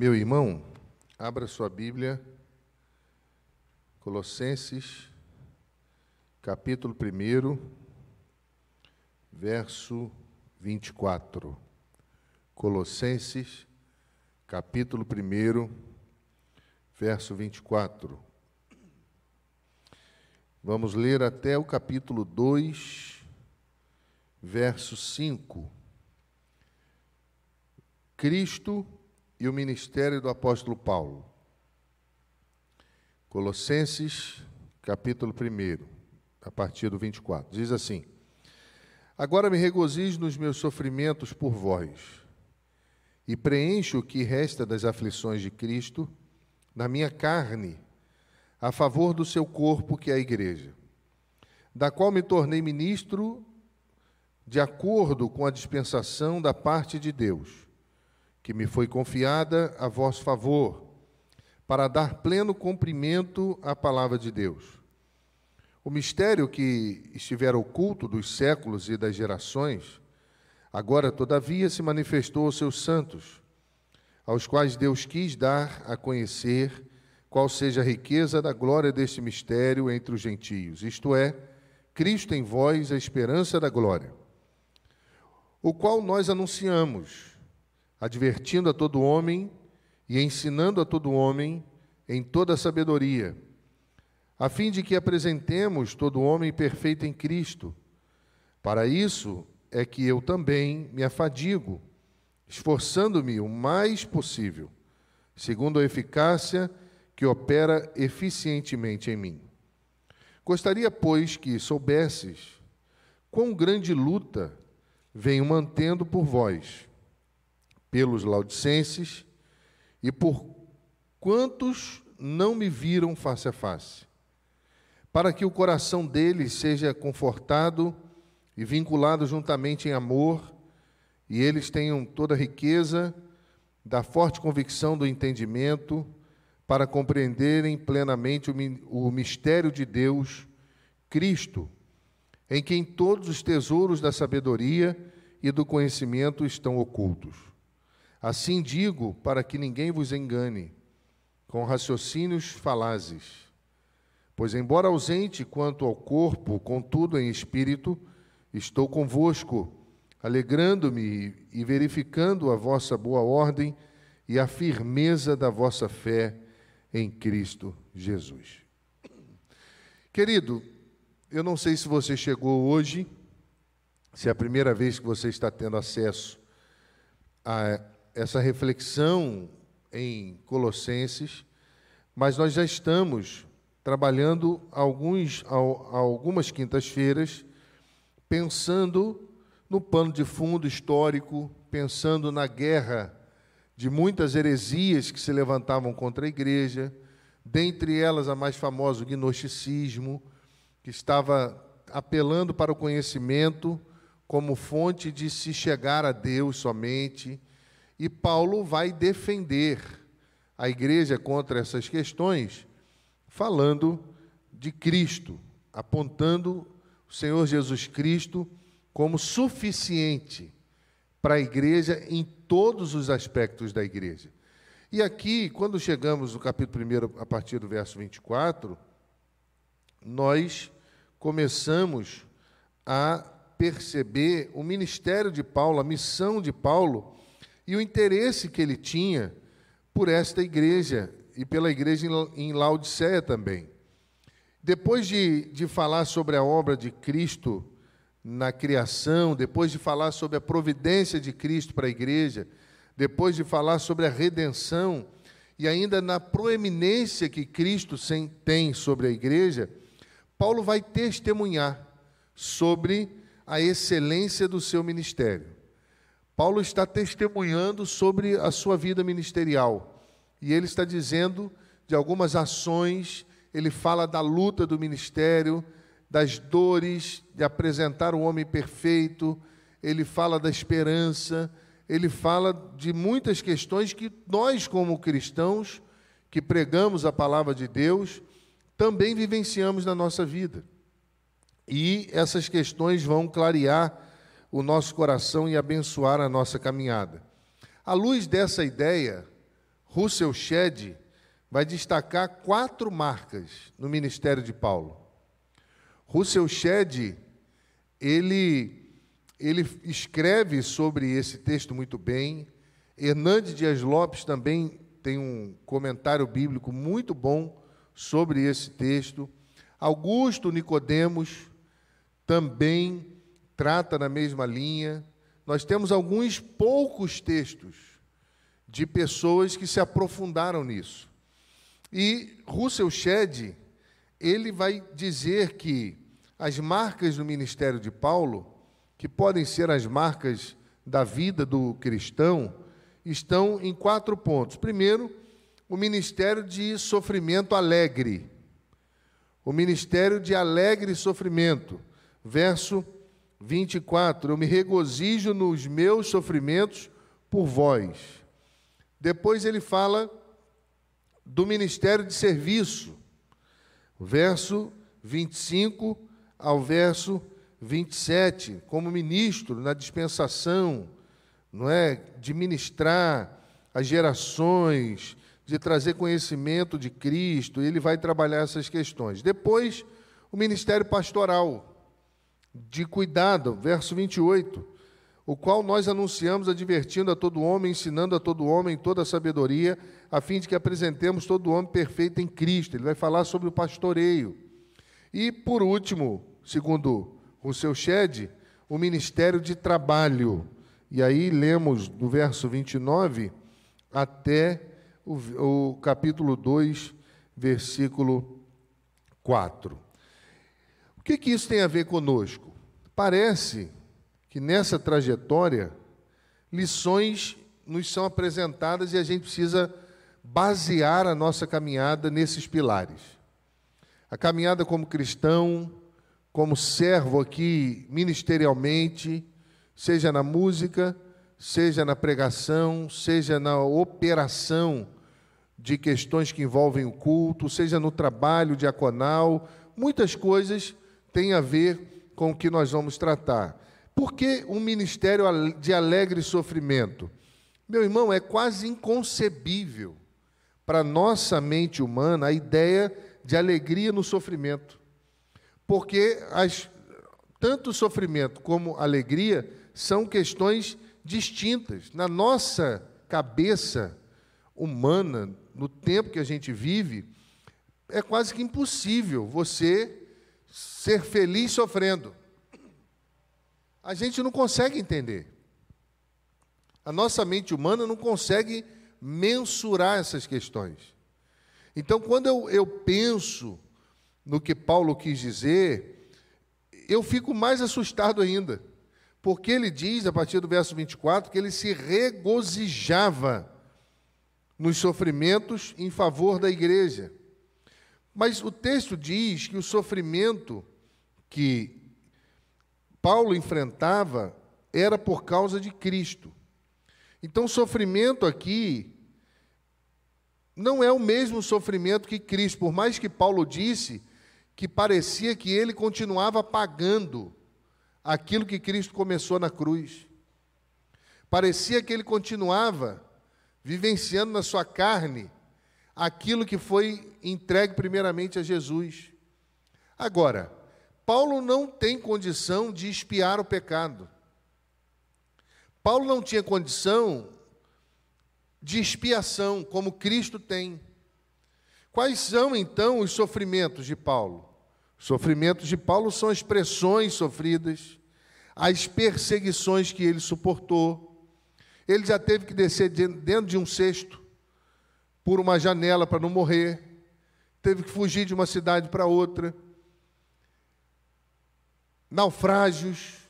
Meu irmão, abra sua Bíblia, Colossenses, capítulo 1, verso 24. Colossenses, capítulo 1, verso 24. Vamos ler até o capítulo 2, verso 5. Cristo e o ministério do apóstolo Paulo. Colossenses, capítulo 1, a partir do 24. Diz assim: Agora me regozijo nos meus sofrimentos por vós, e preencho o que resta das aflições de Cristo na minha carne, a favor do seu corpo, que é a igreja, da qual me tornei ministro de acordo com a dispensação da parte de Deus que me foi confiada a vosso favor, para dar pleno cumprimento à palavra de Deus. O mistério que estivera oculto dos séculos e das gerações, agora, todavia, se manifestou aos seus santos, aos quais Deus quis dar a conhecer qual seja a riqueza da glória deste mistério entre os gentios, isto é, Cristo em vós, a esperança da glória, o qual nós anunciamos advertindo a todo homem e ensinando a todo homem em toda sabedoria, a fim de que apresentemos todo homem perfeito em Cristo. Para isso é que eu também me afadigo, esforçando-me o mais possível, segundo a eficácia que opera eficientemente em mim. Gostaria, pois, que soubesses quão grande luta venho mantendo por vós pelos laudicenses e por quantos não me viram face a face, para que o coração deles seja confortado e vinculado juntamente em amor, e eles tenham toda a riqueza da forte convicção do entendimento, para compreenderem plenamente o mistério de Deus, Cristo, em quem todos os tesouros da sabedoria e do conhecimento estão ocultos. Assim digo, para que ninguém vos engane, com raciocínios falazes. Pois, embora ausente quanto ao corpo, contudo em espírito, estou convosco, alegrando-me e verificando a vossa boa ordem e a firmeza da vossa fé em Cristo Jesus. Querido, eu não sei se você chegou hoje, se é a primeira vez que você está tendo acesso a essa reflexão em Colossenses, mas nós já estamos trabalhando alguns, algumas quintas-feiras pensando no pano de fundo histórico, pensando na guerra de muitas heresias que se levantavam contra a igreja, dentre elas a mais famosa, o gnosticismo, que estava apelando para o conhecimento como fonte de se chegar a Deus somente e Paulo vai defender a igreja contra essas questões, falando de Cristo, apontando o Senhor Jesus Cristo como suficiente para a igreja em todos os aspectos da igreja. E aqui, quando chegamos no capítulo 1, a partir do verso 24, nós começamos a perceber o ministério de Paulo, a missão de Paulo e o interesse que ele tinha por esta igreja e pela igreja em Laodiceia também. Depois de, de falar sobre a obra de Cristo na criação, depois de falar sobre a providência de Cristo para a igreja, depois de falar sobre a redenção e ainda na proeminência que Cristo tem sobre a igreja, Paulo vai testemunhar sobre a excelência do seu ministério. Paulo está testemunhando sobre a sua vida ministerial. E ele está dizendo de algumas ações, ele fala da luta do ministério, das dores de apresentar o homem perfeito, ele fala da esperança, ele fala de muitas questões que nós, como cristãos, que pregamos a palavra de Deus, também vivenciamos na nossa vida. E essas questões vão clarear o nosso coração e abençoar a nossa caminhada. À luz dessa ideia, Russell Shedd vai destacar quatro marcas no ministério de Paulo. Russell Shedd, ele, ele escreve sobre esse texto muito bem. Hernandes Dias Lopes também tem um comentário bíblico muito bom sobre esse texto. Augusto Nicodemos também trata na mesma linha. Nós temos alguns poucos textos de pessoas que se aprofundaram nisso. E Russell Shedd, ele vai dizer que as marcas do ministério de Paulo, que podem ser as marcas da vida do cristão, estão em quatro pontos. Primeiro, o ministério de sofrimento alegre. O ministério de alegre sofrimento. Verso 24: Eu me regozijo nos meus sofrimentos por vós. Depois ele fala do ministério de serviço. Verso 25 ao verso 27, como ministro na dispensação, não é, de ministrar as gerações, de trazer conhecimento de Cristo, ele vai trabalhar essas questões. Depois, o ministério pastoral, de cuidado, verso 28, o qual nós anunciamos advertindo a todo homem, ensinando a todo homem toda a sabedoria, a fim de que apresentemos todo homem perfeito em Cristo. Ele vai falar sobre o pastoreio. E, por último, segundo o seu Shed, o ministério de trabalho, e aí lemos do verso 29 até o, o capítulo 2, versículo 4. O que, que isso tem a ver conosco? Parece que nessa trajetória, lições nos são apresentadas e a gente precisa basear a nossa caminhada nesses pilares. A caminhada como cristão, como servo aqui ministerialmente, seja na música, seja na pregação, seja na operação de questões que envolvem o culto, seja no trabalho diaconal, muitas coisas têm a ver com o que nós vamos tratar. Por que um ministério de alegre sofrimento? Meu irmão, é quase inconcebível para nossa mente humana a ideia de alegria no sofrimento. Porque as, tanto sofrimento como alegria são questões distintas. Na nossa cabeça humana, no tempo que a gente vive, é quase que impossível você ser feliz sofrendo. A gente não consegue entender. A nossa mente humana não consegue mensurar essas questões. Então, quando eu, eu penso no que Paulo quis dizer, eu fico mais assustado ainda. Porque ele diz, a partir do verso 24, que ele se regozijava nos sofrimentos em favor da igreja. Mas o texto diz que o sofrimento que Paulo enfrentava era por causa de Cristo. Então, sofrimento aqui não é o mesmo sofrimento que Cristo, por mais que Paulo disse que parecia que ele continuava pagando aquilo que Cristo começou na cruz. Parecia que ele continuava vivenciando na sua carne aquilo que foi entregue primeiramente a Jesus. Agora, Paulo não tem condição de espiar o pecado. Paulo não tinha condição de expiação, como Cristo tem. Quais são então os sofrimentos de Paulo? Os sofrimentos de Paulo são as pressões sofridas, as perseguições que ele suportou. Ele já teve que descer dentro de um cesto por uma janela para não morrer, teve que fugir de uma cidade para outra. Naufrágios,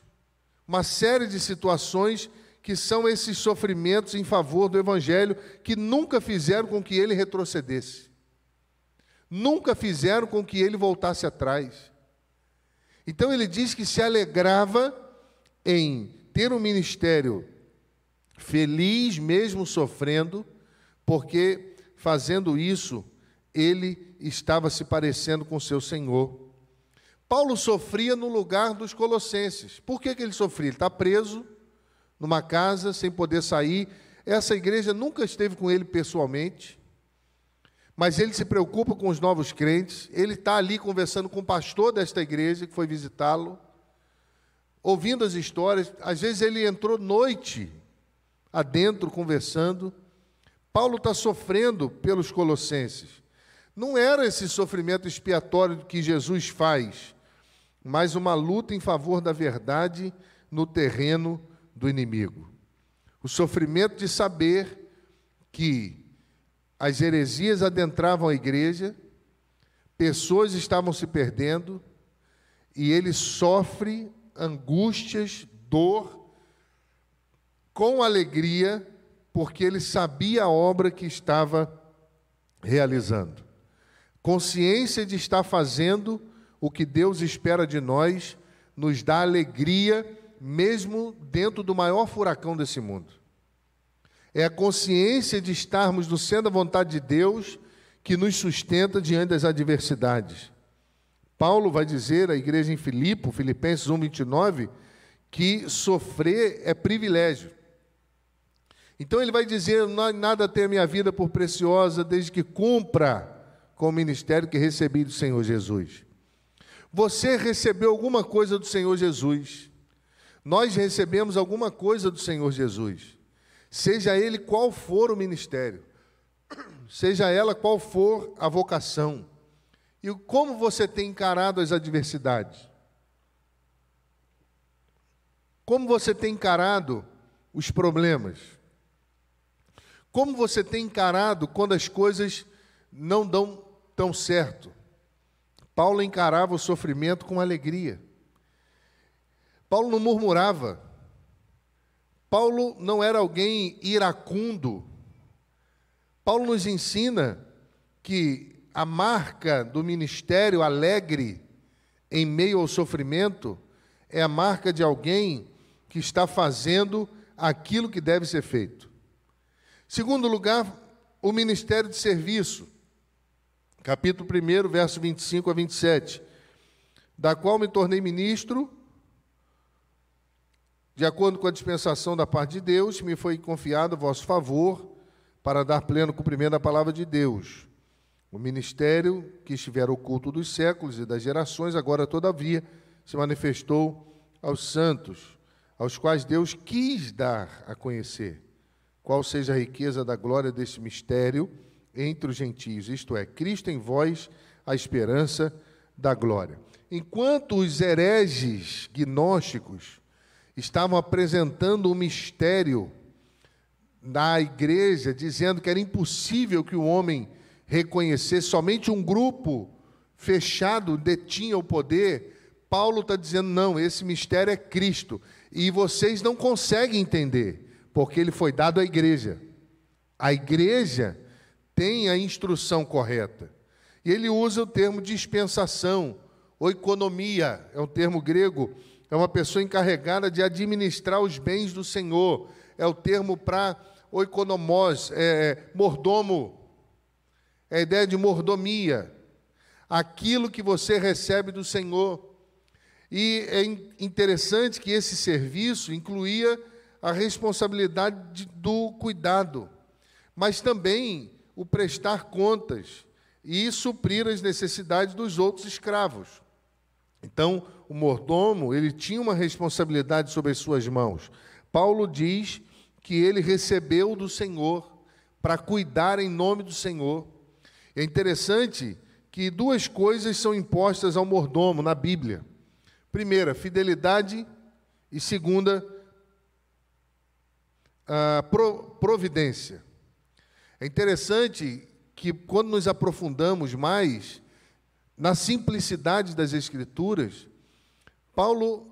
uma série de situações que são esses sofrimentos em favor do Evangelho que nunca fizeram com que ele retrocedesse, nunca fizeram com que ele voltasse atrás. Então ele diz que se alegrava em ter um ministério feliz, mesmo sofrendo, porque fazendo isso, ele estava se parecendo com seu Senhor. Paulo sofria no lugar dos colossenses. Por que, que ele sofria? Ele está preso numa casa, sem poder sair. essa igreja nunca esteve com ele pessoalmente, mas ele se preocupa com os novos crentes, ele está ali conversando com o pastor desta igreja que foi visitá-lo, ouvindo as histórias. Às vezes ele entrou noite adentro conversando. Paulo está sofrendo pelos colossenses. Não era esse sofrimento expiatório que Jesus faz, mas uma luta em favor da verdade no terreno do inimigo. O sofrimento de saber que as heresias adentravam a igreja, pessoas estavam se perdendo, e ele sofre angústias, dor, com alegria, porque ele sabia a obra que estava realizando. Consciência de estar fazendo o que Deus espera de nós nos dá alegria, mesmo dentro do maior furacão desse mundo. É a consciência de estarmos no centro da vontade de Deus que nos sustenta diante das adversidades. Paulo vai dizer à igreja em Filipe, Filipenses 1:29, que sofrer é privilégio. Então ele vai dizer: nada tem a minha vida por preciosa desde que cumpra com o ministério que recebi do Senhor Jesus. Você recebeu alguma coisa do Senhor Jesus. Nós recebemos alguma coisa do Senhor Jesus seja ele qual for o ministério, seja ela qual for a vocação, e como você tem encarado as adversidades, como você tem encarado os problemas, como você tem encarado quando as coisas não dão tão certo. Paulo encarava o sofrimento com alegria. Paulo não murmurava. Paulo não era alguém iracundo. Paulo nos ensina que a marca do ministério alegre em meio ao sofrimento é a marca de alguém que está fazendo aquilo que deve ser feito. Segundo lugar, o ministério de serviço. Capítulo 1, verso 25 a 27. Da qual me tornei ministro de acordo com a dispensação da parte de Deus, me foi confiado vosso favor para dar pleno cumprimento à palavra de Deus. O ministério que estiver oculto dos séculos e das gerações, agora, todavia, se manifestou aos santos, aos quais Deus quis dar a conhecer qual seja a riqueza da glória desse mistério entre os gentios, isto é, Cristo em vós, a esperança da glória. Enquanto os hereges gnósticos estavam apresentando o um mistério na igreja, dizendo que era impossível que o homem reconhecesse, somente um grupo fechado detinha o poder. Paulo está dizendo: não, esse mistério é Cristo. E vocês não conseguem entender, porque ele foi dado à igreja. A igreja tem a instrução correta. E ele usa o termo dispensação, ou economia, é um termo grego é uma pessoa encarregada de administrar os bens do Senhor. É o termo para oikonomós, é, é, mordomo. É a ideia de mordomia. Aquilo que você recebe do Senhor. E é interessante que esse serviço incluía a responsabilidade do cuidado, mas também o prestar contas e suprir as necessidades dos outros escravos. Então, o mordomo, ele tinha uma responsabilidade sobre as suas mãos. Paulo diz que ele recebeu do Senhor para cuidar em nome do Senhor. É interessante que duas coisas são impostas ao mordomo na Bíblia. Primeira, fidelidade e segunda, providência. É interessante que quando nos aprofundamos mais, na simplicidade das Escrituras, Paulo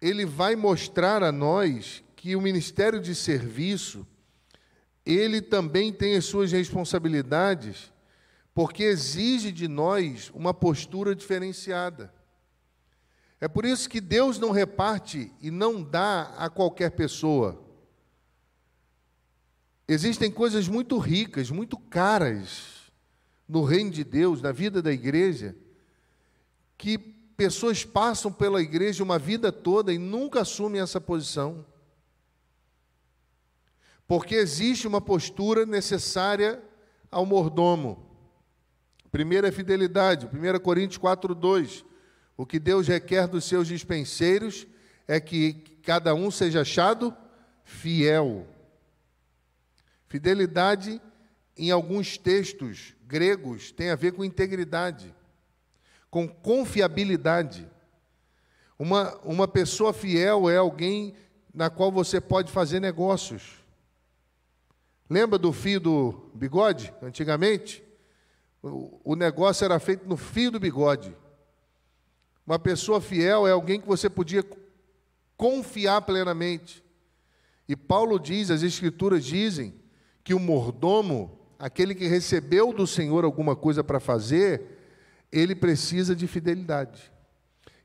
ele vai mostrar a nós que o ministério de serviço ele também tem as suas responsabilidades, porque exige de nós uma postura diferenciada. É por isso que Deus não reparte e não dá a qualquer pessoa. Existem coisas muito ricas, muito caras, no reino de Deus, na vida da igreja, que pessoas passam pela igreja uma vida toda e nunca assumem essa posição. Porque existe uma postura necessária ao mordomo. Primeiro é fidelidade, 1 Coríntios 4, 2. O que Deus requer dos seus dispenseiros é que cada um seja achado fiel. Fidelidade, em alguns textos gregos, tem a ver com integridade, com confiabilidade. Uma, uma pessoa fiel é alguém na qual você pode fazer negócios. Lembra do fio do bigode, antigamente? O, o negócio era feito no fio do bigode. Uma pessoa fiel é alguém que você podia confiar plenamente. E Paulo diz, as Escrituras dizem, que o mordomo, aquele que recebeu do Senhor alguma coisa para fazer, ele precisa de fidelidade.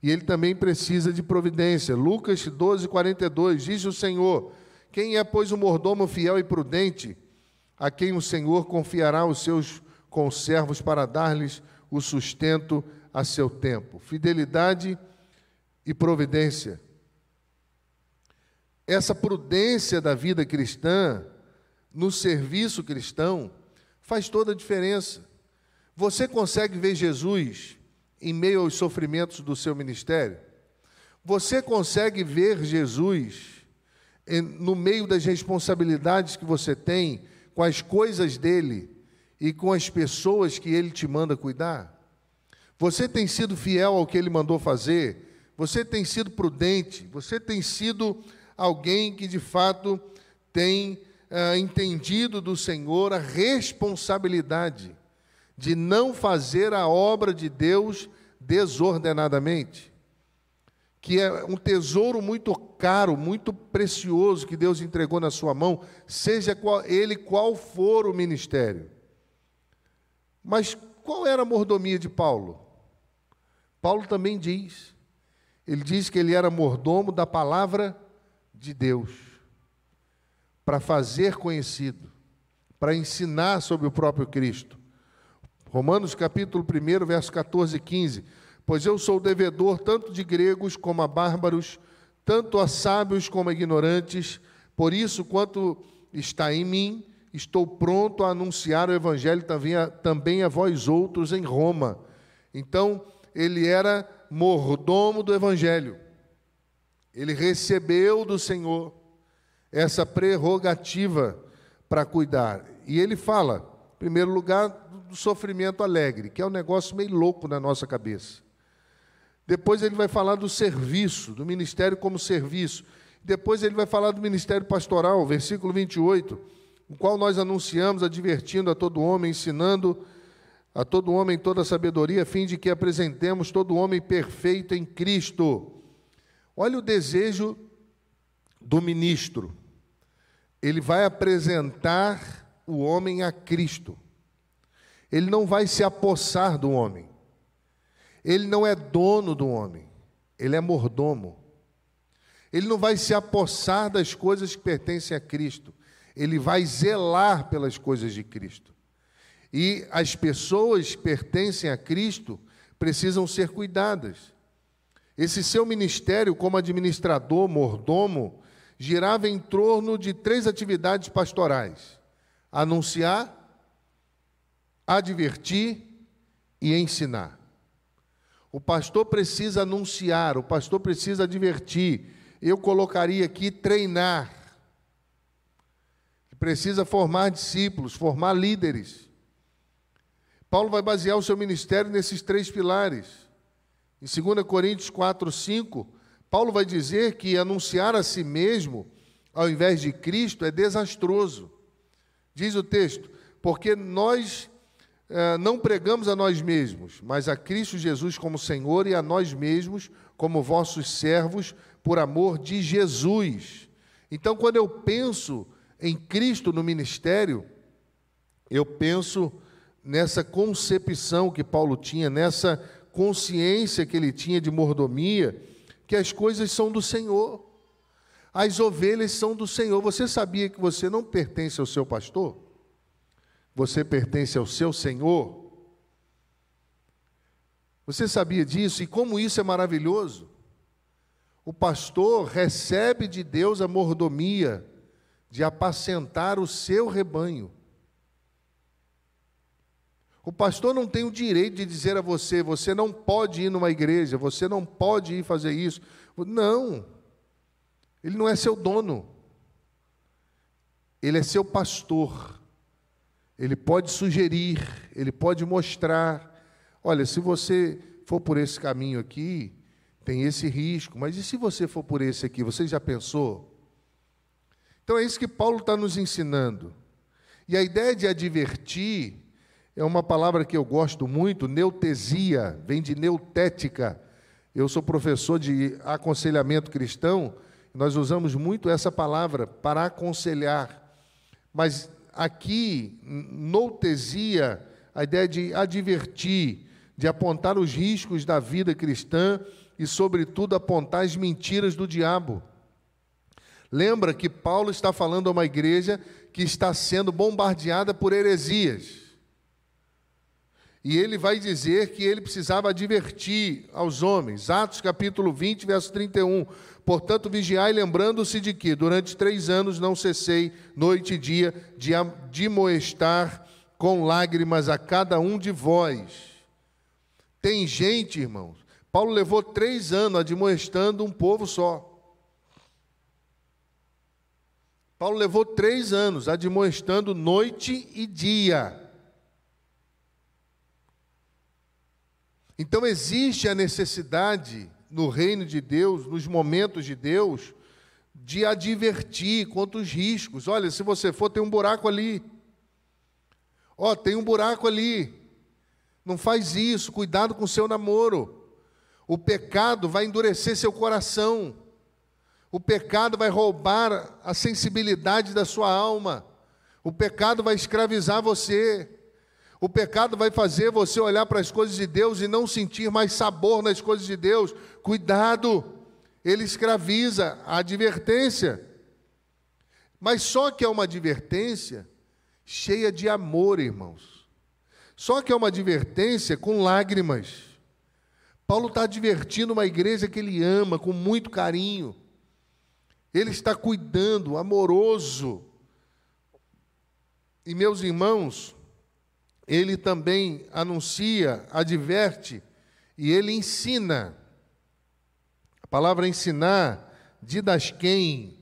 E ele também precisa de providência. Lucas 12, 42, diz o Senhor: Quem é, pois, o mordomo fiel e prudente, a quem o Senhor confiará os seus conservos para dar-lhes o sustento a seu tempo? Fidelidade e providência. Essa prudência da vida cristã, no serviço cristão, faz toda a diferença. Você consegue ver Jesus em meio aos sofrimentos do seu ministério? Você consegue ver Jesus no meio das responsabilidades que você tem com as coisas dele e com as pessoas que ele te manda cuidar? Você tem sido fiel ao que ele mandou fazer? Você tem sido prudente? Você tem sido alguém que de fato tem uh, entendido do Senhor a responsabilidade de não fazer a obra de Deus desordenadamente, que é um tesouro muito caro, muito precioso que Deus entregou na sua mão, seja qual, ele qual for o ministério. Mas qual era a mordomia de Paulo? Paulo também diz, ele diz que ele era mordomo da palavra de Deus, para fazer conhecido, para ensinar sobre o próprio Cristo. Romanos capítulo 1, verso 14 e 15. Pois eu sou devedor tanto de gregos como a bárbaros, tanto a sábios como a ignorantes, por isso, quanto está em mim, estou pronto a anunciar o evangelho também a, também a vós outros em Roma. Então, ele era mordomo do evangelho. Ele recebeu do Senhor essa prerrogativa para cuidar. E ele fala, em primeiro lugar, do sofrimento alegre, que é um negócio meio louco na nossa cabeça. Depois ele vai falar do serviço, do ministério como serviço. Depois ele vai falar do ministério pastoral, versículo 28, o qual nós anunciamos, advertindo a todo homem, ensinando a todo homem toda a sabedoria, a fim de que apresentemos todo homem perfeito em Cristo. Olha o desejo do ministro. Ele vai apresentar o homem a Cristo. Ele não vai se apossar do homem. Ele não é dono do homem. Ele é mordomo. Ele não vai se apossar das coisas que pertencem a Cristo. Ele vai zelar pelas coisas de Cristo. E as pessoas que pertencem a Cristo precisam ser cuidadas. Esse seu ministério, como administrador, mordomo, girava em torno de três atividades pastorais: anunciar, advertir e ensinar. O pastor precisa anunciar, o pastor precisa advertir. Eu colocaria aqui treinar. Precisa formar discípulos, formar líderes. Paulo vai basear o seu ministério nesses três pilares. Em 2 Coríntios 4, 5, Paulo vai dizer que anunciar a si mesmo, ao invés de Cristo, é desastroso. Diz o texto, porque nós eh, não pregamos a nós mesmos, mas a Cristo Jesus como Senhor e a nós mesmos como vossos servos, por amor de Jesus. Então, quando eu penso em Cristo no ministério, eu penso nessa concepção que Paulo tinha, nessa consciência que ele tinha de mordomia, que as coisas são do Senhor. As ovelhas são do Senhor. Você sabia que você não pertence ao seu pastor? Você pertence ao seu Senhor. Você sabia disso? E como isso é maravilhoso? O pastor recebe de Deus a mordomia de apacentar o seu rebanho. O pastor não tem o direito de dizer a você: você não pode ir numa igreja, você não pode ir fazer isso. Não, ele não é seu dono, ele é seu pastor. Ele pode sugerir, ele pode mostrar. Olha, se você for por esse caminho aqui, tem esse risco, mas e se você for por esse aqui? Você já pensou? Então é isso que Paulo está nos ensinando. E a ideia de advertir é uma palavra que eu gosto muito, neutesia, vem de neutética. Eu sou professor de aconselhamento cristão, nós usamos muito essa palavra para aconselhar. Mas aqui, noutesia, a ideia de advertir, de apontar os riscos da vida cristã e, sobretudo, apontar as mentiras do diabo. Lembra que Paulo está falando a uma igreja que está sendo bombardeada por heresias. E ele vai dizer que ele precisava advertir aos homens. Atos capítulo 20, verso 31. Portanto, vigiai, lembrando-se de que durante três anos não cessei, noite e dia, de admoestar com lágrimas a cada um de vós. Tem gente, irmãos, Paulo levou três anos admoestando um povo só. Paulo levou três anos admoestando noite e dia. Então existe a necessidade no reino de Deus, nos momentos de Deus, de advertir contra os riscos. Olha, se você for, tem um buraco ali. Ó, oh, tem um buraco ali. Não faz isso, cuidado com o seu namoro. O pecado vai endurecer seu coração. O pecado vai roubar a sensibilidade da sua alma. O pecado vai escravizar você. O pecado vai fazer você olhar para as coisas de Deus e não sentir mais sabor nas coisas de Deus. Cuidado, ele escraviza a advertência. Mas só que é uma advertência cheia de amor, irmãos. Só que é uma advertência com lágrimas. Paulo está advertindo uma igreja que ele ama com muito carinho. Ele está cuidando, amoroso. E meus irmãos, ele também anuncia, adverte e ele ensina. A palavra ensinar, didasquem,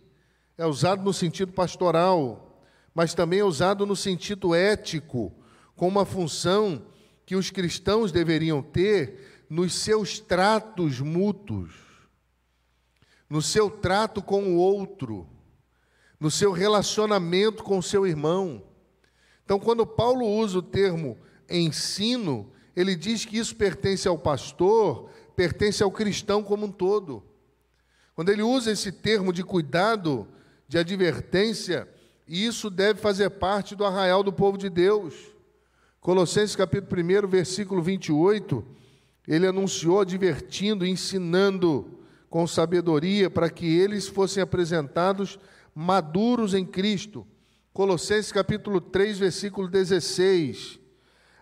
é usado no sentido pastoral, mas também é usado no sentido ético, com uma função que os cristãos deveriam ter nos seus tratos mútuos, no seu trato com o outro, no seu relacionamento com o seu irmão. Então, quando Paulo usa o termo ensino, ele diz que isso pertence ao pastor, pertence ao cristão como um todo. Quando ele usa esse termo de cuidado, de advertência, isso deve fazer parte do arraial do povo de Deus. Colossenses capítulo 1, versículo 28, ele anunciou advertindo, ensinando com sabedoria para que eles fossem apresentados maduros em Cristo Colossenses capítulo 3, versículo 16.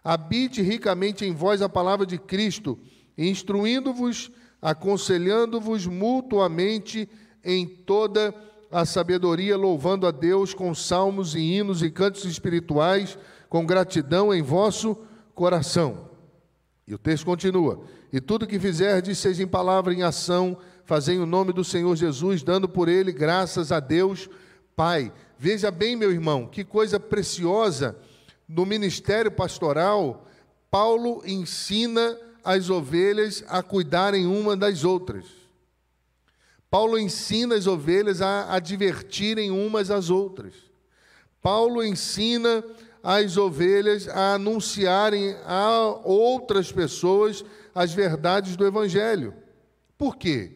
Habite ricamente em vós a palavra de Cristo, instruindo-vos, aconselhando-vos mutuamente em toda a sabedoria, louvando a Deus com salmos e hinos e cantos espirituais, com gratidão em vosso coração. E o texto continua: E tudo que fizerdes, seja em palavra, em ação, fazei o nome do Senhor Jesus, dando por ele graças a Deus, Pai. Veja bem, meu irmão, que coisa preciosa no ministério pastoral, Paulo ensina as ovelhas a cuidarem uma das outras. Paulo ensina as ovelhas a advertirem umas às outras. Paulo ensina as ovelhas a anunciarem a outras pessoas as verdades do Evangelho. Por quê?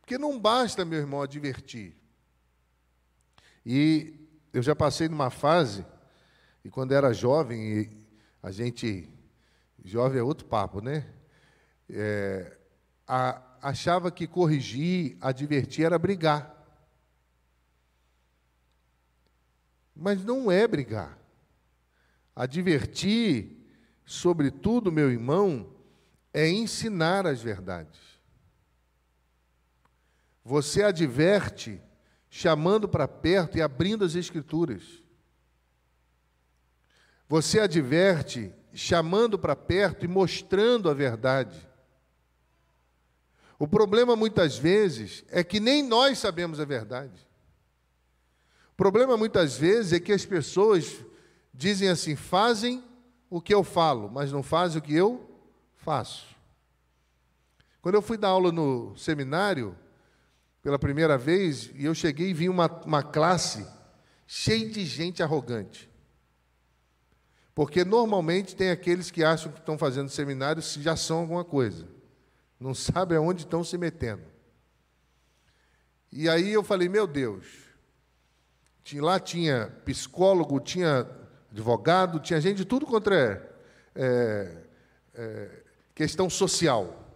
Porque não basta, meu irmão, advertir. E eu já passei numa fase, e quando era jovem, a gente. Jovem é outro papo, né? É, a, achava que corrigir, advertir era brigar. Mas não é brigar. Advertir, sobretudo, meu irmão, é ensinar as verdades. Você adverte chamando para perto e abrindo as Escrituras. Você adverte chamando para perto e mostrando a verdade. O problema muitas vezes é que nem nós sabemos a verdade. O problema muitas vezes é que as pessoas dizem assim: fazem o que eu falo, mas não fazem o que eu faço. Quando eu fui dar aula no seminário, pela primeira vez, e eu cheguei e vi uma, uma classe cheia de gente arrogante. Porque normalmente tem aqueles que acham que estão fazendo seminário se já são alguma coisa. Não sabem aonde estão se metendo. E aí eu falei, meu Deus, lá tinha psicólogo, tinha advogado, tinha gente de tudo contra é, é, é, questão social.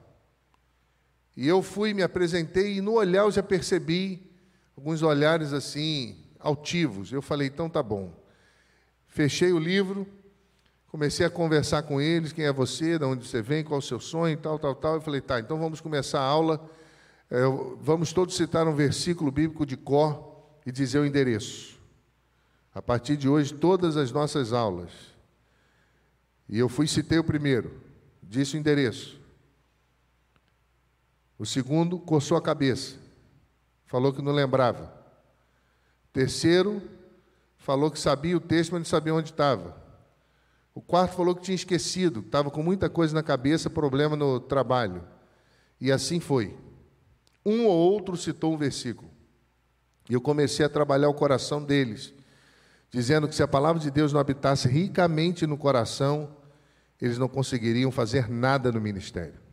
E eu fui, me apresentei e no olhar eu já percebi alguns olhares assim, altivos. Eu falei, então tá bom. Fechei o livro, comecei a conversar com eles, quem é você, de onde você vem, qual é o seu sonho, tal, tal, tal. Eu falei, tá, então vamos começar a aula. É, vamos todos citar um versículo bíblico de cor e dizer o endereço. A partir de hoje, todas as nossas aulas. E eu fui citei o primeiro, disse o endereço. O segundo coçou a cabeça, falou que não lembrava. O terceiro falou que sabia o texto, mas não sabia onde estava. O quarto falou que tinha esquecido, estava com muita coisa na cabeça, problema no trabalho. E assim foi. Um ou outro citou um versículo. E eu comecei a trabalhar o coração deles, dizendo que se a palavra de Deus não habitasse ricamente no coração, eles não conseguiriam fazer nada no ministério.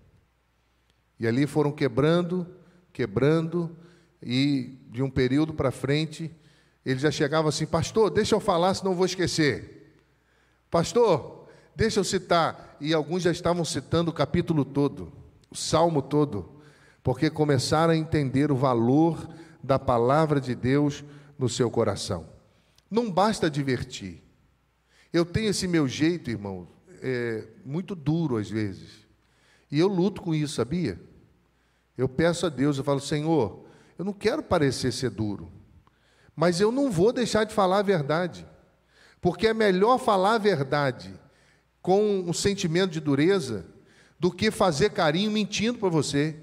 E ali foram quebrando, quebrando, e de um período para frente, eles já chegavam assim: Pastor, deixa eu falar, senão eu vou esquecer. Pastor, deixa eu citar. E alguns já estavam citando o capítulo todo, o salmo todo, porque começaram a entender o valor da palavra de Deus no seu coração. Não basta divertir. Eu tenho esse meu jeito, irmão, é, muito duro às vezes. E eu luto com isso, sabia? Eu peço a Deus, eu falo, Senhor, eu não quero parecer ser duro, mas eu não vou deixar de falar a verdade, porque é melhor falar a verdade com um sentimento de dureza do que fazer carinho mentindo para você,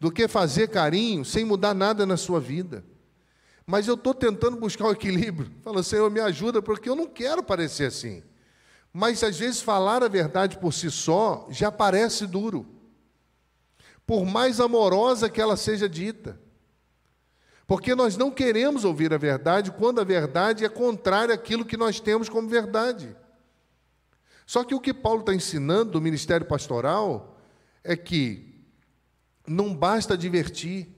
do que fazer carinho sem mudar nada na sua vida. Mas eu estou tentando buscar o um equilíbrio. Fala, Senhor, me ajuda, porque eu não quero parecer assim. Mas às vezes falar a verdade por si só já parece duro por mais amorosa que ela seja dita. Porque nós não queremos ouvir a verdade quando a verdade é contrária àquilo que nós temos como verdade. Só que o que Paulo está ensinando do ministério pastoral é que não basta divertir,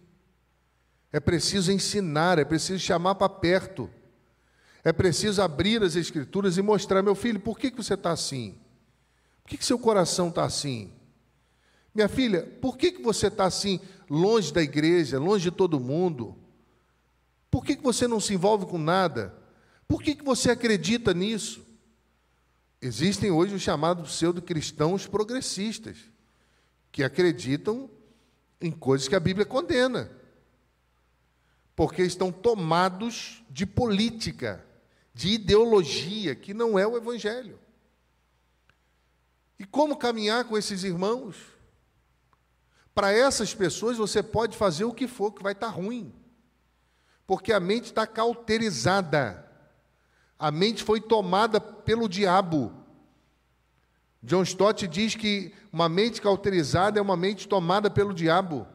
é preciso ensinar, é preciso chamar para perto, é preciso abrir as Escrituras e mostrar, meu filho, por que, que você está assim? Por que, que seu coração está assim? Minha filha, por que, que você está assim, longe da igreja, longe de todo mundo? Por que, que você não se envolve com nada? Por que, que você acredita nisso? Existem hoje os chamados pseudo-cristãos progressistas, que acreditam em coisas que a Bíblia condena, porque estão tomados de política, de ideologia, que não é o Evangelho. E como caminhar com esses irmãos? Para essas pessoas você pode fazer o que for, que vai estar tá ruim. Porque a mente está cauterizada. A mente foi tomada pelo diabo. John Stott diz que uma mente cauterizada é uma mente tomada pelo diabo.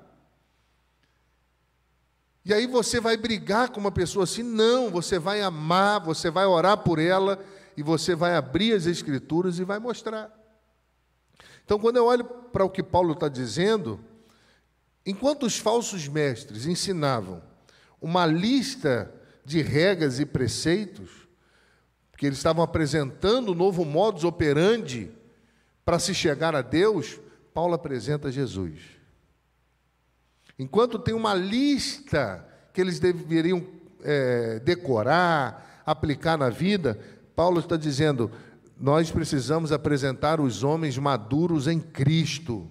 E aí você vai brigar com uma pessoa assim? Não, você vai amar, você vai orar por ela e você vai abrir as escrituras e vai mostrar. Então, quando eu olho para o que Paulo está dizendo, Enquanto os falsos mestres ensinavam uma lista de regras e preceitos, que eles estavam apresentando um novo modus operandi para se chegar a Deus, Paulo apresenta Jesus. Enquanto tem uma lista que eles deveriam é, decorar, aplicar na vida, Paulo está dizendo: nós precisamos apresentar os homens maduros em Cristo.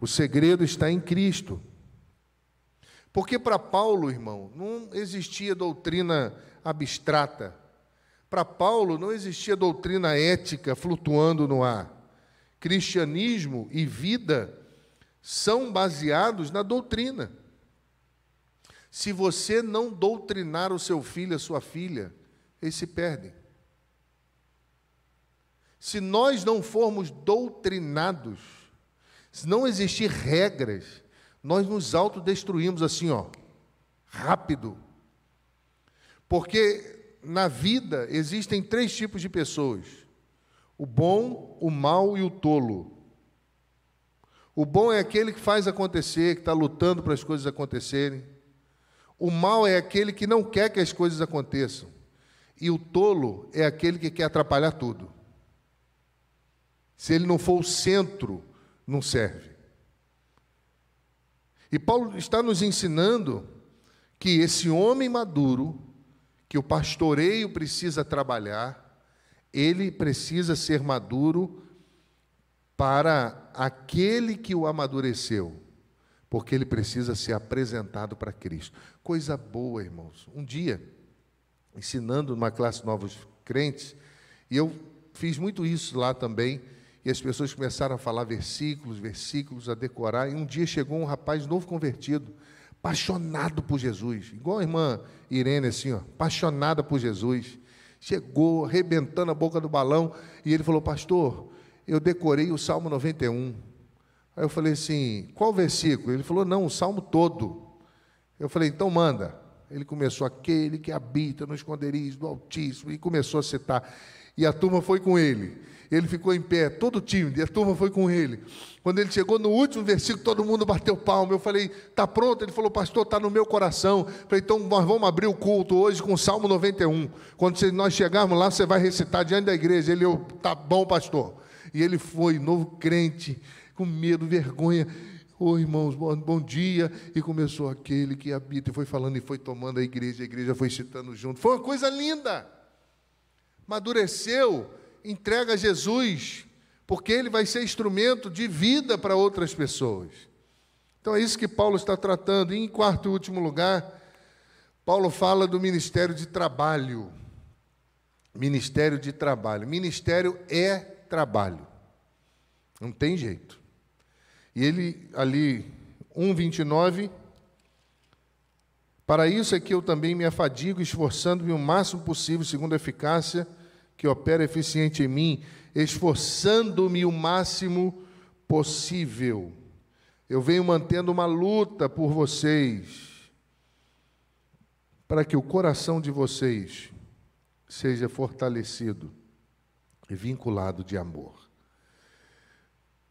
O segredo está em Cristo. Porque para Paulo, irmão, não existia doutrina abstrata. Para Paulo não existia doutrina ética flutuando no ar. Cristianismo e vida são baseados na doutrina. Se você não doutrinar o seu filho, a sua filha, eles se perdem. Se nós não formos doutrinados, se não existir regras, nós nos autodestruímos assim, ó, rápido. Porque na vida existem três tipos de pessoas: o bom, o mal e o tolo. O bom é aquele que faz acontecer, que está lutando para as coisas acontecerem. O mal é aquele que não quer que as coisas aconteçam. E o tolo é aquele que quer atrapalhar tudo. Se ele não for o centro, não serve. E Paulo está nos ensinando que esse homem maduro, que o pastoreio precisa trabalhar, ele precisa ser maduro para aquele que o amadureceu, porque ele precisa ser apresentado para Cristo. Coisa boa, irmãos. Um dia, ensinando numa classe novos crentes, e eu fiz muito isso lá também e as pessoas começaram a falar versículos, versículos, a decorar. E um dia chegou um rapaz novo convertido, apaixonado por Jesus, igual a irmã Irene, assim, ó, apaixonada por Jesus. Chegou arrebentando a boca do balão e ele falou: Pastor, eu decorei o Salmo 91. Aí eu falei assim: Qual versículo? Ele falou: Não, o Salmo todo. Eu falei: Então manda. Ele começou: Aquele que habita no esconderijo do Altíssimo, e começou a citar. E a turma foi com ele. Ele ficou em pé, todo tímido, e a turma foi com ele. Quando ele chegou no último versículo, todo mundo bateu palma. Eu falei, está pronto? Ele falou, pastor, está no meu coração. Eu falei, então nós vamos abrir o culto hoje com o Salmo 91. Quando nós chegarmos lá, você vai recitar diante da igreja. Ele, eu, tá bom, pastor. E ele foi, novo crente, com medo, vergonha. Oi, oh, irmãos, bom, bom, dia. E começou aquele que habita, e foi falando, e foi tomando a igreja, a igreja foi citando junto. Foi uma coisa linda. Madureceu, entrega a Jesus, porque ele vai ser instrumento de vida para outras pessoas. Então é isso que Paulo está tratando. E em quarto e último lugar, Paulo fala do ministério de trabalho. Ministério de trabalho. Ministério é trabalho. Não tem jeito. E ele ali 1:29 Para isso é que eu também me afadigo, esforçando-me o máximo possível, segundo a eficácia que opera eficiente em mim, esforçando-me o máximo possível. Eu venho mantendo uma luta por vocês, para que o coração de vocês seja fortalecido e vinculado de amor.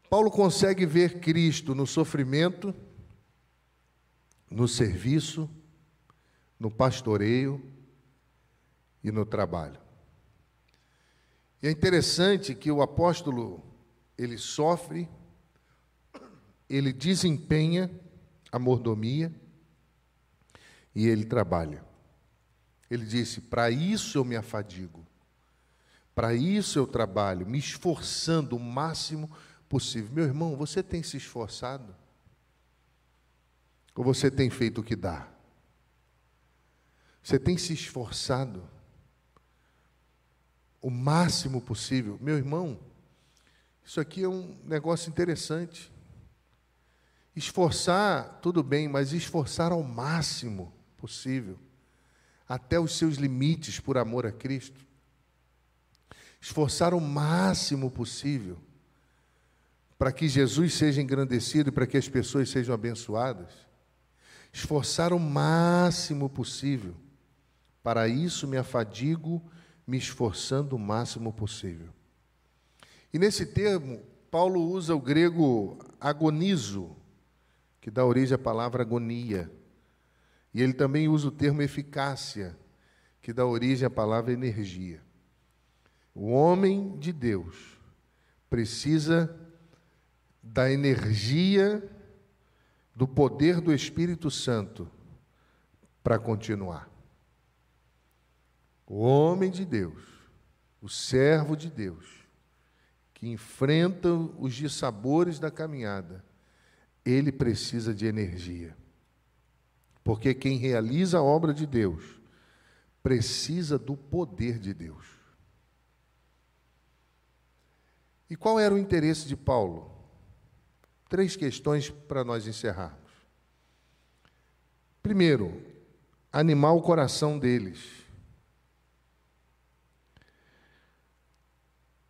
Paulo consegue ver Cristo no sofrimento, no serviço, no pastoreio e no trabalho. E é interessante que o apóstolo ele sofre, ele desempenha a mordomia e ele trabalha. Ele disse: Para isso eu me afadigo, para isso eu trabalho, me esforçando o máximo possível. Meu irmão, você tem se esforçado? Ou você tem feito o que dá? Você tem se esforçado? O máximo possível. Meu irmão, isso aqui é um negócio interessante. Esforçar, tudo bem, mas esforçar ao máximo possível, até os seus limites por amor a Cristo. Esforçar o máximo possível para que Jesus seja engrandecido e para que as pessoas sejam abençoadas. Esforçar o máximo possível. Para isso me afadigo me esforçando o máximo possível. E nesse termo, Paulo usa o grego agonizo, que dá origem à palavra agonia. E ele também usa o termo eficácia, que dá origem à palavra energia. O homem de Deus precisa da energia do poder do Espírito Santo para continuar. O homem de Deus, o servo de Deus, que enfrenta os dissabores da caminhada, ele precisa de energia. Porque quem realiza a obra de Deus precisa do poder de Deus. E qual era o interesse de Paulo? Três questões para nós encerrarmos. Primeiro, animar o coração deles.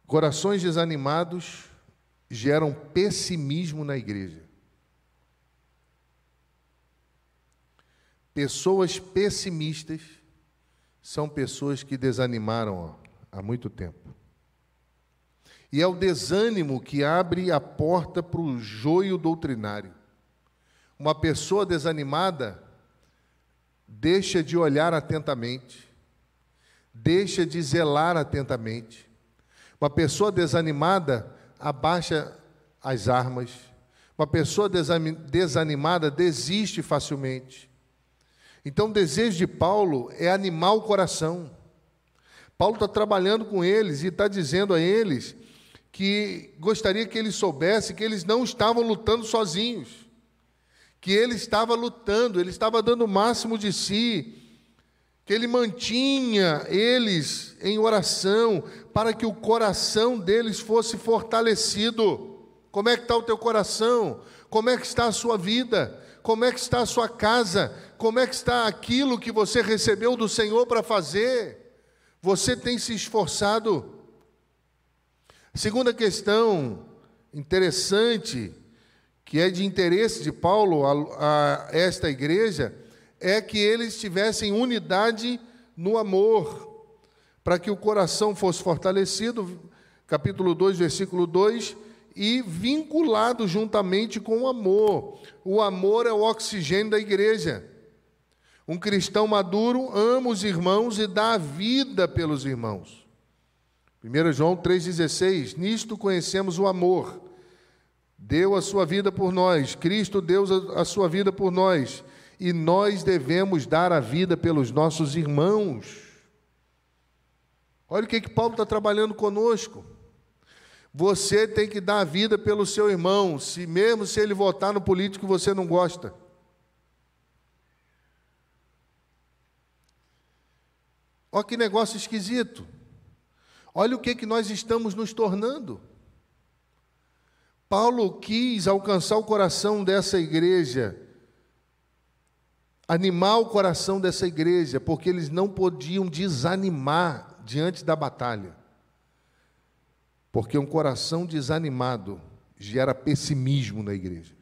Corações desanimados geram pessimismo na igreja. Pessoas pessimistas são pessoas que desanimaram ó, há muito tempo. E é o desânimo que abre a porta para o joio doutrinário. Uma pessoa desanimada deixa de olhar atentamente, deixa de zelar atentamente. Uma pessoa desanimada abaixa as armas. Uma pessoa desanimada desiste facilmente. Então, o desejo de Paulo é animar o coração. Paulo está trabalhando com eles e está dizendo a eles que gostaria que eles soubessem que eles não estavam lutando sozinhos que ele estava lutando, ele estava dando o máximo de si, que ele mantinha eles em oração para que o coração deles fosse fortalecido. Como é que está o teu coração? Como é que está a sua vida? Como é que está a sua casa? Como é que está aquilo que você recebeu do Senhor para fazer? Você tem se esforçado? Segunda questão interessante que é de interesse de Paulo a, a esta igreja, é que eles tivessem unidade no amor, para que o coração fosse fortalecido, capítulo 2, versículo 2, e vinculado juntamente com o amor. O amor é o oxigênio da igreja. Um cristão maduro ama os irmãos e dá a vida pelos irmãos. 1 João 3,16: Nisto conhecemos o amor deu a sua vida por nós, Cristo deu a sua vida por nós, e nós devemos dar a vida pelos nossos irmãos. Olha o que, que Paulo está trabalhando conosco. Você tem que dar a vida pelo seu irmão, se mesmo se ele votar no político que você não gosta. Olha que negócio esquisito. Olha o que, que nós estamos nos tornando. Paulo quis alcançar o coração dessa igreja, animar o coração dessa igreja, porque eles não podiam desanimar diante da batalha. Porque um coração desanimado gera pessimismo na igreja.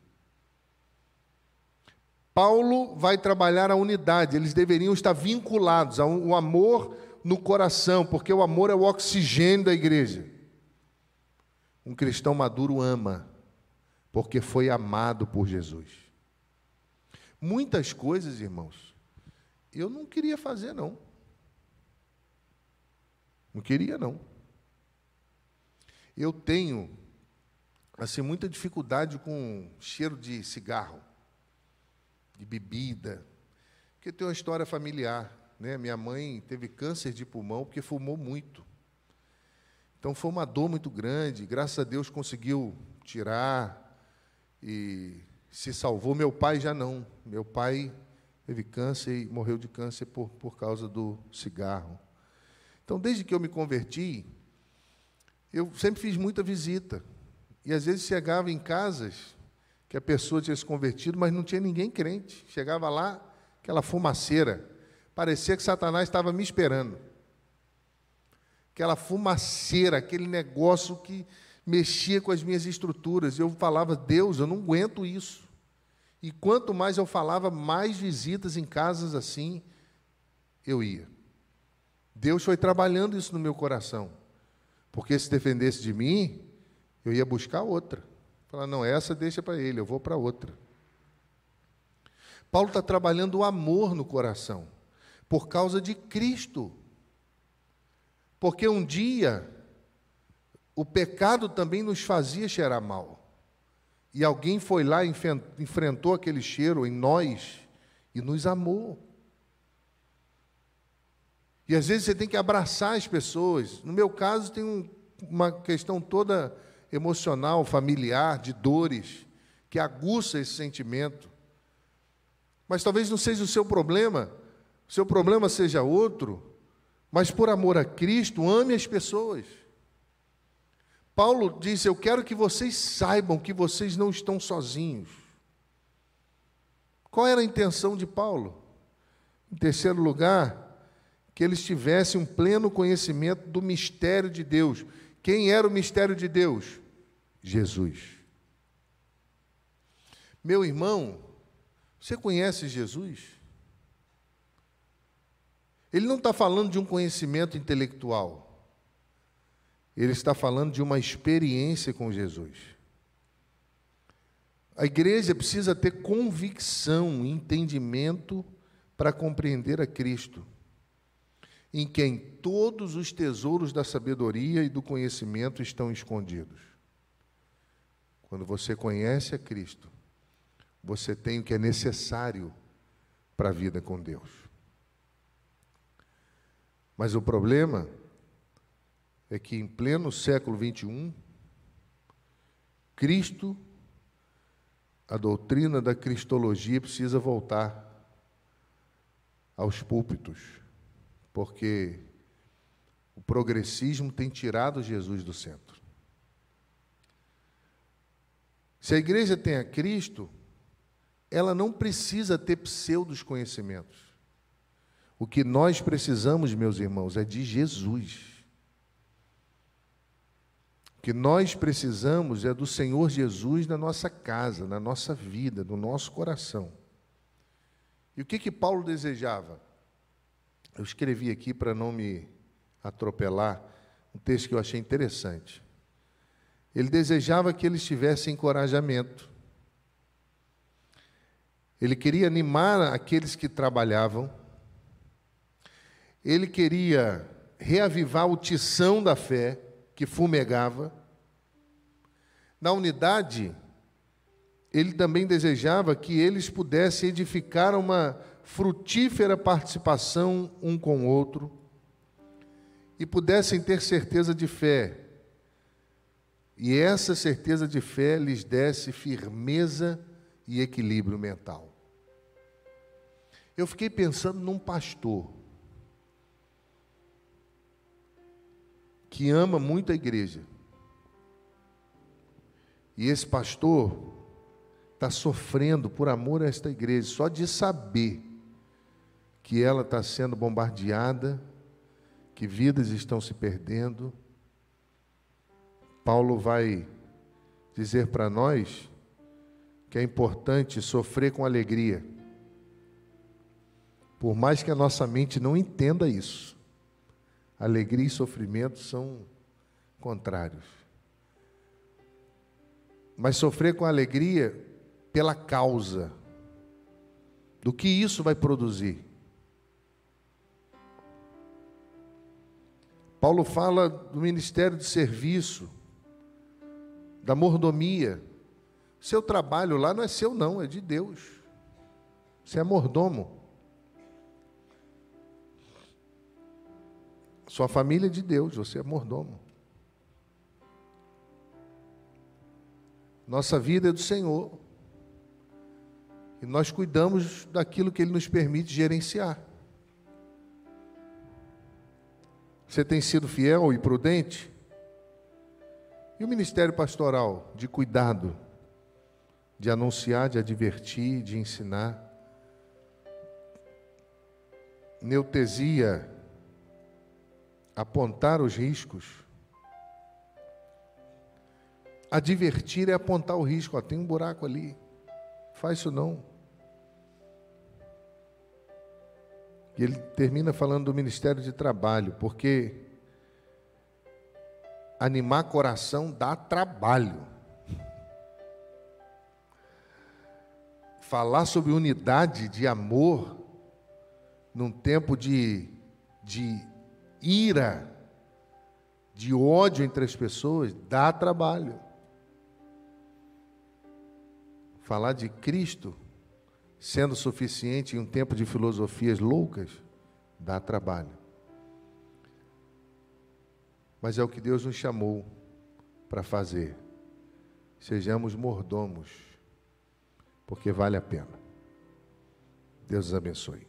Paulo vai trabalhar a unidade, eles deveriam estar vinculados ao amor no coração, porque o amor é o oxigênio da igreja. Um cristão maduro ama, porque foi amado por Jesus. Muitas coisas, irmãos, eu não queria fazer, não. Não queria, não. Eu tenho, assim, muita dificuldade com cheiro de cigarro, de bebida, porque tem uma história familiar. Né? Minha mãe teve câncer de pulmão porque fumou muito. Então foi uma dor muito grande, graças a Deus conseguiu tirar e se salvou. Meu pai já não. Meu pai teve câncer e morreu de câncer por, por causa do cigarro. Então, desde que eu me converti, eu sempre fiz muita visita. E às vezes chegava em casas que a pessoa tinha se convertido, mas não tinha ninguém crente. Chegava lá, aquela fumaceira. Parecia que Satanás estava me esperando aquela fumaceira, aquele negócio que mexia com as minhas estruturas. Eu falava, Deus, eu não aguento isso. E quanto mais eu falava, mais visitas em casas assim eu ia. Deus foi trabalhando isso no meu coração. Porque se defendesse de mim, eu ia buscar outra. Falar, não, essa deixa para ele, eu vou para outra. Paulo está trabalhando o amor no coração, por causa de Cristo. Porque um dia o pecado também nos fazia cheirar mal. E alguém foi lá e enfrentou aquele cheiro em nós e nos amou. E às vezes você tem que abraçar as pessoas. No meu caso, tem um, uma questão toda emocional, familiar, de dores, que aguça esse sentimento. Mas talvez não seja o seu problema, o seu problema seja outro, mas por amor a Cristo, ame as pessoas. Paulo disse: Eu quero que vocês saibam que vocês não estão sozinhos. Qual era a intenção de Paulo? Em terceiro lugar, que eles tivessem um pleno conhecimento do mistério de Deus. Quem era o mistério de Deus? Jesus. Meu irmão, você conhece Jesus? Ele não está falando de um conhecimento intelectual. Ele está falando de uma experiência com Jesus. A igreja precisa ter convicção, entendimento para compreender a Cristo, em quem todos os tesouros da sabedoria e do conhecimento estão escondidos. Quando você conhece a Cristo, você tem o que é necessário para a vida com Deus. Mas o problema é que em pleno século 21, Cristo, a doutrina da cristologia precisa voltar aos púlpitos, porque o progressismo tem tirado Jesus do centro. Se a igreja tem a Cristo, ela não precisa ter pseudos conhecimentos. O que nós precisamos, meus irmãos, é de Jesus. Que nós precisamos é do Senhor Jesus na nossa casa, na nossa vida, no nosso coração. E o que que Paulo desejava? Eu escrevi aqui para não me atropelar um texto que eu achei interessante. Ele desejava que eles tivessem encorajamento ele queria animar aqueles que trabalhavam, ele queria reavivar o tição da fé que fumegava. Na unidade, ele também desejava que eles pudessem edificar uma frutífera participação um com o outro e pudessem ter certeza de fé. E essa certeza de fé lhes desse firmeza e equilíbrio mental. Eu fiquei pensando num pastor que ama muito a igreja. E esse pastor está sofrendo por amor a esta igreja, só de saber que ela está sendo bombardeada, que vidas estão se perdendo. Paulo vai dizer para nós que é importante sofrer com alegria. Por mais que a nossa mente não entenda isso, alegria e sofrimento são contrários. Mas sofrer com alegria pela causa do que isso vai produzir. Paulo fala do ministério de serviço, da mordomia. Seu trabalho lá não é seu, não, é de Deus. Você é mordomo. Sua família é de Deus, você é mordomo. Nossa vida é do Senhor. E nós cuidamos daquilo que Ele nos permite gerenciar. Você tem sido fiel e prudente? E o ministério pastoral de cuidado? de anunciar, de advertir, de ensinar. Neutesia, apontar os riscos. Advertir é apontar o risco, ó, tem um buraco ali. Faz isso não. E ele termina falando do ministério de trabalho, porque animar coração dá trabalho. falar sobre unidade de amor num tempo de, de ira, de ódio entre as pessoas, dá trabalho. Falar de Cristo sendo suficiente em um tempo de filosofias loucas, dá trabalho. Mas é o que Deus nos chamou para fazer. Sejamos mordomos porque vale a pena. Deus os abençoe.